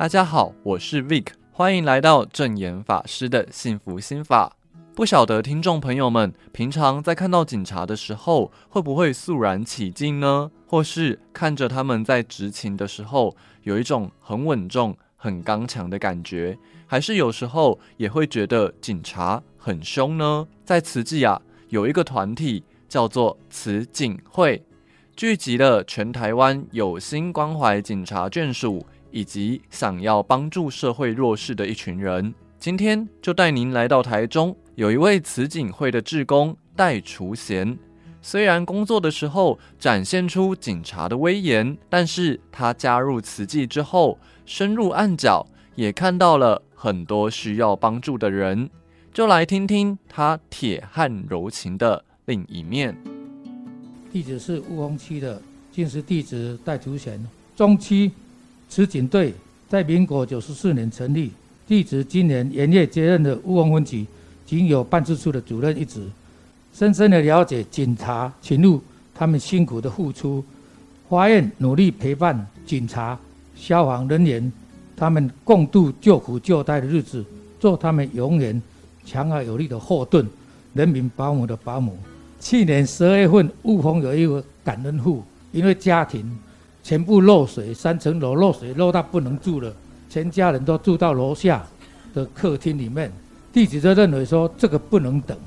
大家好，我是 Vic，欢迎来到证严法师的幸福心法。不晓得听众朋友们平常在看到警察的时候，会不会肃然起敬呢？或是看着他们在执勤的时候，有一种很稳重、很刚强的感觉，还是有时候也会觉得警察很凶呢？在慈济啊，有一个团体叫做慈警会，聚集了全台湾有心关怀警察眷属。以及想要帮助社会弱势的一群人，今天就带您来到台中，有一位慈警会的志工戴厨贤。虽然工作的时候展现出警察的威严，但是他加入慈济之后，深入暗角，也看到了很多需要帮助的人。就来听听他铁汉柔情的另一面。地址是雾峰区的，净是地址戴厨贤，中期。此警队在民国九十四年成立，地址今年元月接任的雾峰分局仅有办事处的主任一职，深深的了解警察勤务他们辛苦的付出，发愿努力陪伴警察、消防人员他们共度救苦救灾的日子，做他们永远强而有力的后盾，人民保姆的保姆。去年十二月份，雾峰有一个感恩户，因为家庭。全部漏水，三层楼漏水漏到不能住了，全家人都住到楼下的客厅里面。弟子就认为说这个不能等，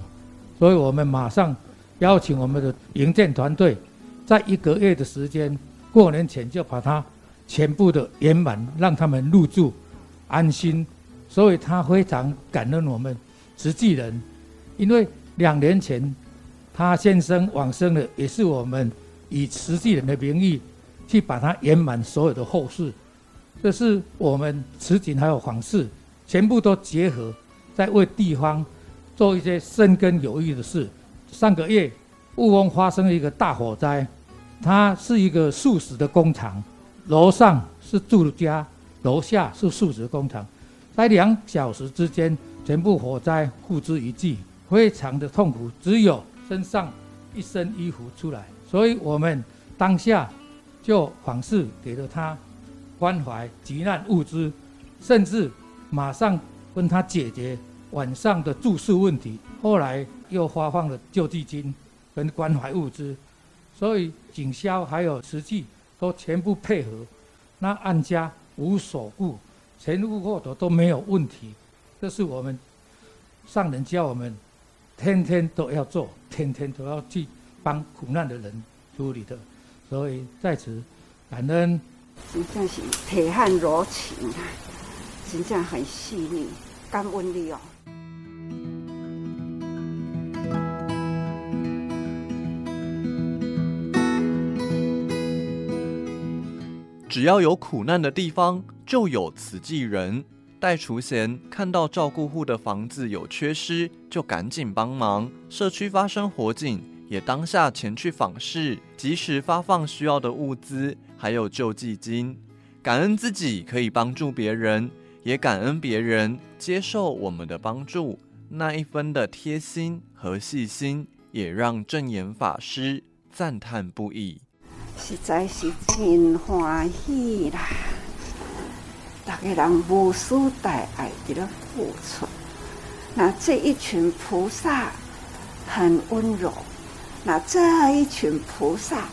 所以我们马上邀请我们的营建团队，在一个月的时间，过年前就把它全部的圆满，让他们入住安心。所以他非常感恩我们慈济人，因为两年前他先生往生了，也是我们以慈济人的名义。去把它圆满所有的后事，这是我们慈景还有访视全部都结合，在为地方做一些深耕有益的事。上个月雾峰发生了一个大火灾，它是一个素食的工厂，楼上是住家，楼下是素食工厂，在两小时之间全部火灾付之一炬，非常的痛苦，只有身上一身衣服出来，所以我们当下。就访视给了他关怀急难物资，甚至马上跟他解决晚上的住宿问题。后来又发放了救济金跟关怀物资，所以警消还有实际都全部配合，那案家无所顾，前后后头都没有问题。这是我们上人教我们，天天都要做，天天都要去帮苦难的人处理的。所以在此感恩，真正是铁汉柔情啊，真正很细腻，感恩你哦。只要有苦难的地方，就有慈济人。戴厨贤看到照顾户的房子有缺失，就赶紧帮忙。社区发生火警。也当下前去访视，及时发放需要的物资，还有救济金。感恩自己可以帮助别人，也感恩别人接受我们的帮助。那一分的贴心和细心，也让证严法师赞叹不已。实在是真欢喜啦！大家人无私大爱的付出，那这一群菩萨很温柔。那这样一群菩萨，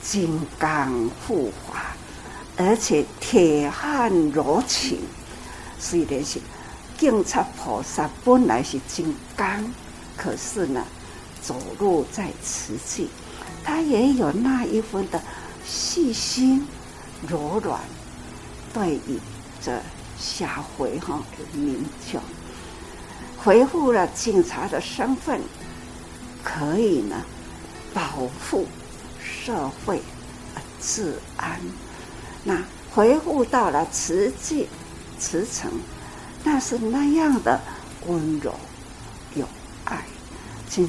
金刚护法，而且铁汉柔情。虽然是警察菩萨本来是金刚，可是呢，走路在慈济，他也有那一份的细心、柔软，对于这下回哈的民众，恢复了警察的身份，可以呢。保护社会治安，那回复到了慈济慈诚，那是那样的温柔有爱，真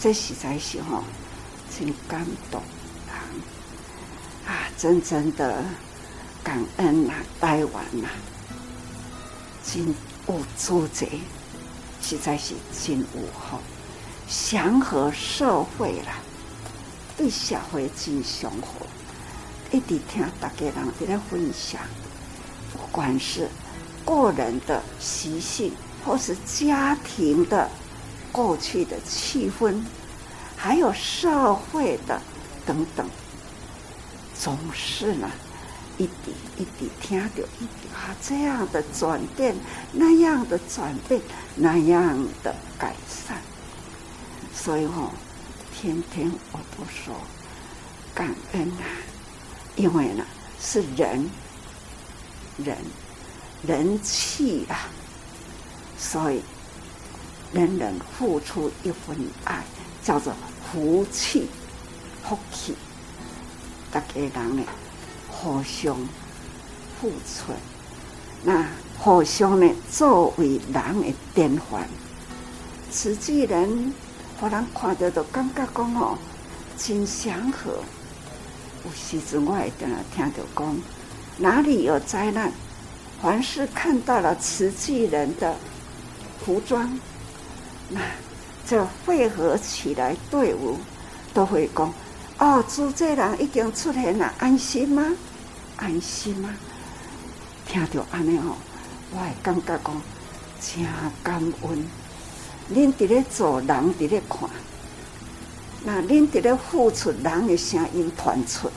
这实在是哈，真感动啊！啊真正的感恩呐，台湾呐，真有组织，实在是真有好，祥和社会了。对社会真祥好，一直听大家人在那分享，不管是个人的习性，或是家庭的过去的气氛，还有社会的等等，总是呢。一点一滴听着一点啊，这样的转变，那样的转变，那样的改善。所以哦，天天我都说感恩啊，因为呢是人，人，人气啊，所以人人付出一份爱，叫做福气，福气，大家人呢。互相付出，那互相呢？作为人的典范，慈济人，互人看到都感觉讲哦，真祥和。有时阵我会定听到讲，哪里有灾难，凡是看到了慈济人的服装，那这汇合起来队伍，都会讲。哦，主这人已经出现了，安心吗？安心吗？听到安尼吼，我会感觉讲真感恩。恁伫咧做，人伫咧看，那恁伫咧付出，人的声音传出。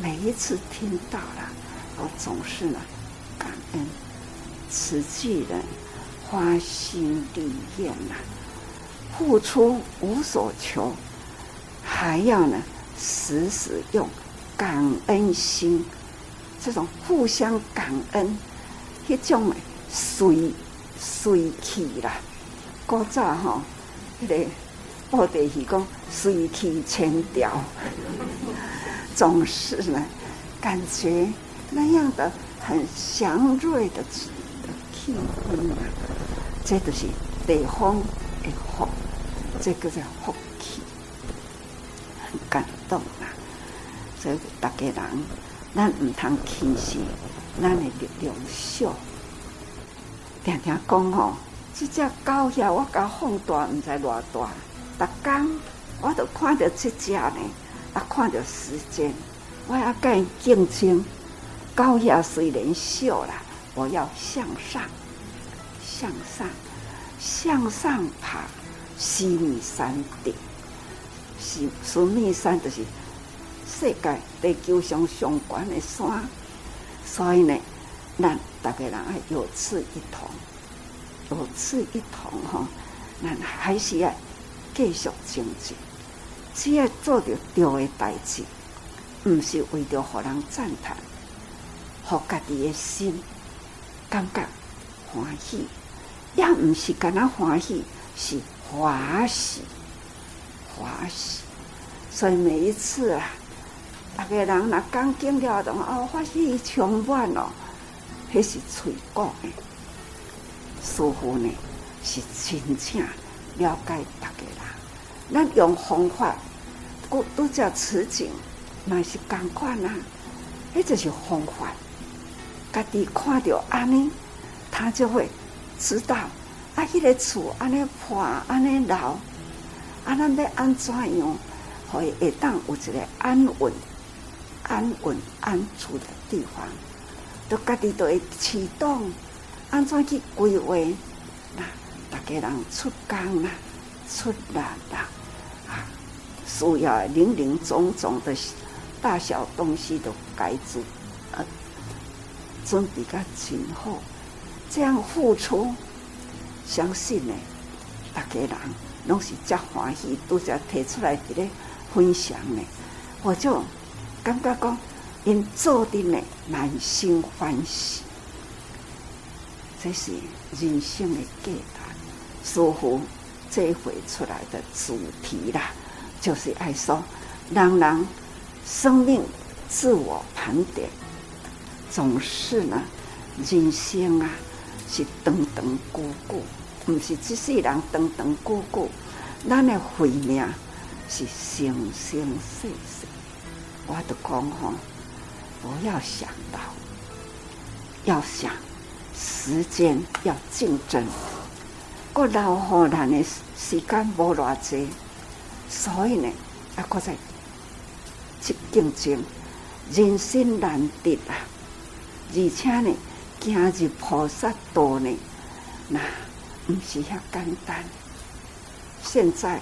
每一次听到了，我总是呢感恩。慈济人花心力验呐，付出无所求。还要呢，时时用感恩心，这种互相感恩，一种随随气啦。古早吼，迄个布袋戏讲水气千条，总是呢，感觉那样的很祥瑞的的气氛啊，这都是地方的福，这个叫福气，很。感动啊！所以大家人，咱唔通轻视咱的力量小。听听讲吼，这只狗遐我甲放大，唔知偌大。逐工我都看到这只呢，啊，看到时间，我要跟伊竞争。狗遐虽然小啦，我要向上，向上，向上爬，须弥山顶。是须弥山，就是世界地球上上悬的山，所以呢，咱大家人爱有志一同，有志一同吼，咱还是要继续前进，只要做着对的代志，唔是为着互人赞叹，互家己的心感觉欢喜，也唔是干那欢喜，是欢喜。欢喜，所以每一次啊，大家人若刚经了的话，哦，欢喜充满咯，迄是嘴讲的。师父呢是真正了解大家人，咱用方法，都都叫慈景，那是共款啊，迄就是方法。家己看到安尼，他就会知道啊，迄个厝安尼破，安尼老。啊，咱要安怎样，可以会当有一个安稳、安稳、安住的地方，都家己都会启动，安怎去规划？那大家人出工啦，出力啦，啊，需要零零总总的大小东西都该做，啊，准备个真好，这样付出，相信呢，大家人。拢是真欢喜，拄则提出来伫咧分享呢，我就感觉讲，因做的呢满心欢喜，这是人生的价值。似乎这回出来的主题啦，就是爱说，人人生命自我盘点，总是呢，人生啊是长长久久。毋是这世人长长久久，咱的慧命是生生世世。我都讲吼，不要想到，要想时间要竞争，个老好难的时间无偌济，所以呢，啊，搁在去竞争，人生难得啊，而且呢，行入菩萨道呢，那唔是遐简单。现在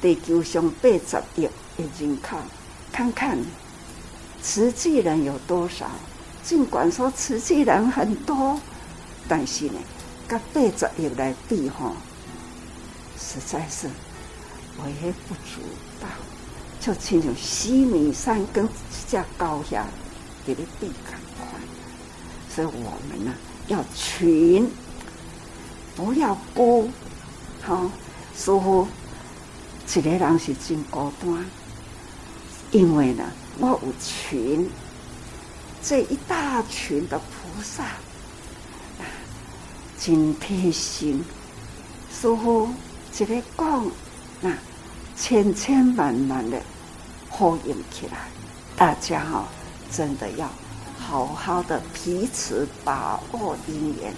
地球上八十亿的人口，看看实际人有多少？尽管说慈济人很多，但是呢，跟八十亿来比吼，实在是微不足道。就亲像西米山跟这只高下给你比赶快，所以我们呢要群，不要孤，好。似乎一个人是真孤单，因为呢，我有群，这一大群的菩萨，啊真贴心。似乎一个讲，那千千万万的呼应起来，大家哈、哦，真的要好好的彼此把握因缘，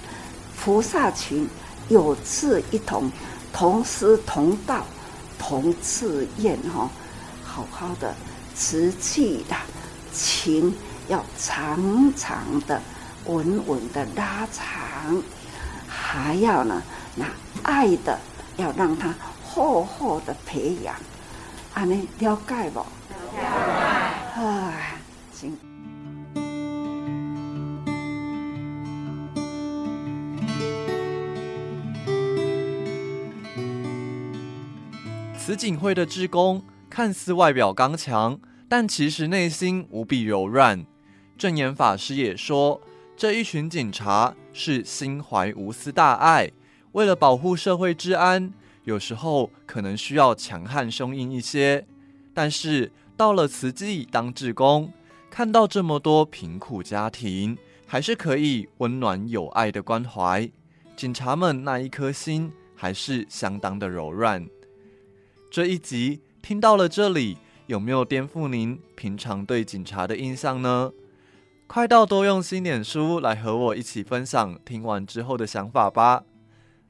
菩萨群有志一同。同师同道同志愿哈，好好的持续的情要长长的稳稳的拉长，还要呢那爱的要让它厚厚的培养，安尼了解不？了解。哎，行。慈济会的志工看似外表刚强，但其实内心无比柔软。证严法师也说，这一群警察是心怀无私大爱，为了保护社会治安，有时候可能需要强悍凶硬一些。但是到了慈济当志工，看到这么多贫苦家庭，还是可以温暖有爱的关怀。警察们那一颗心还是相当的柔软。这一集听到了这里，有没有颠覆您平常对警察的印象呢？快到多用心脸书来和我一起分享听完之后的想法吧。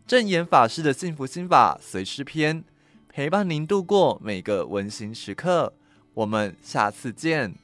正言法师的幸福心法随师篇，陪伴您度过每个温馨时刻。我们下次见。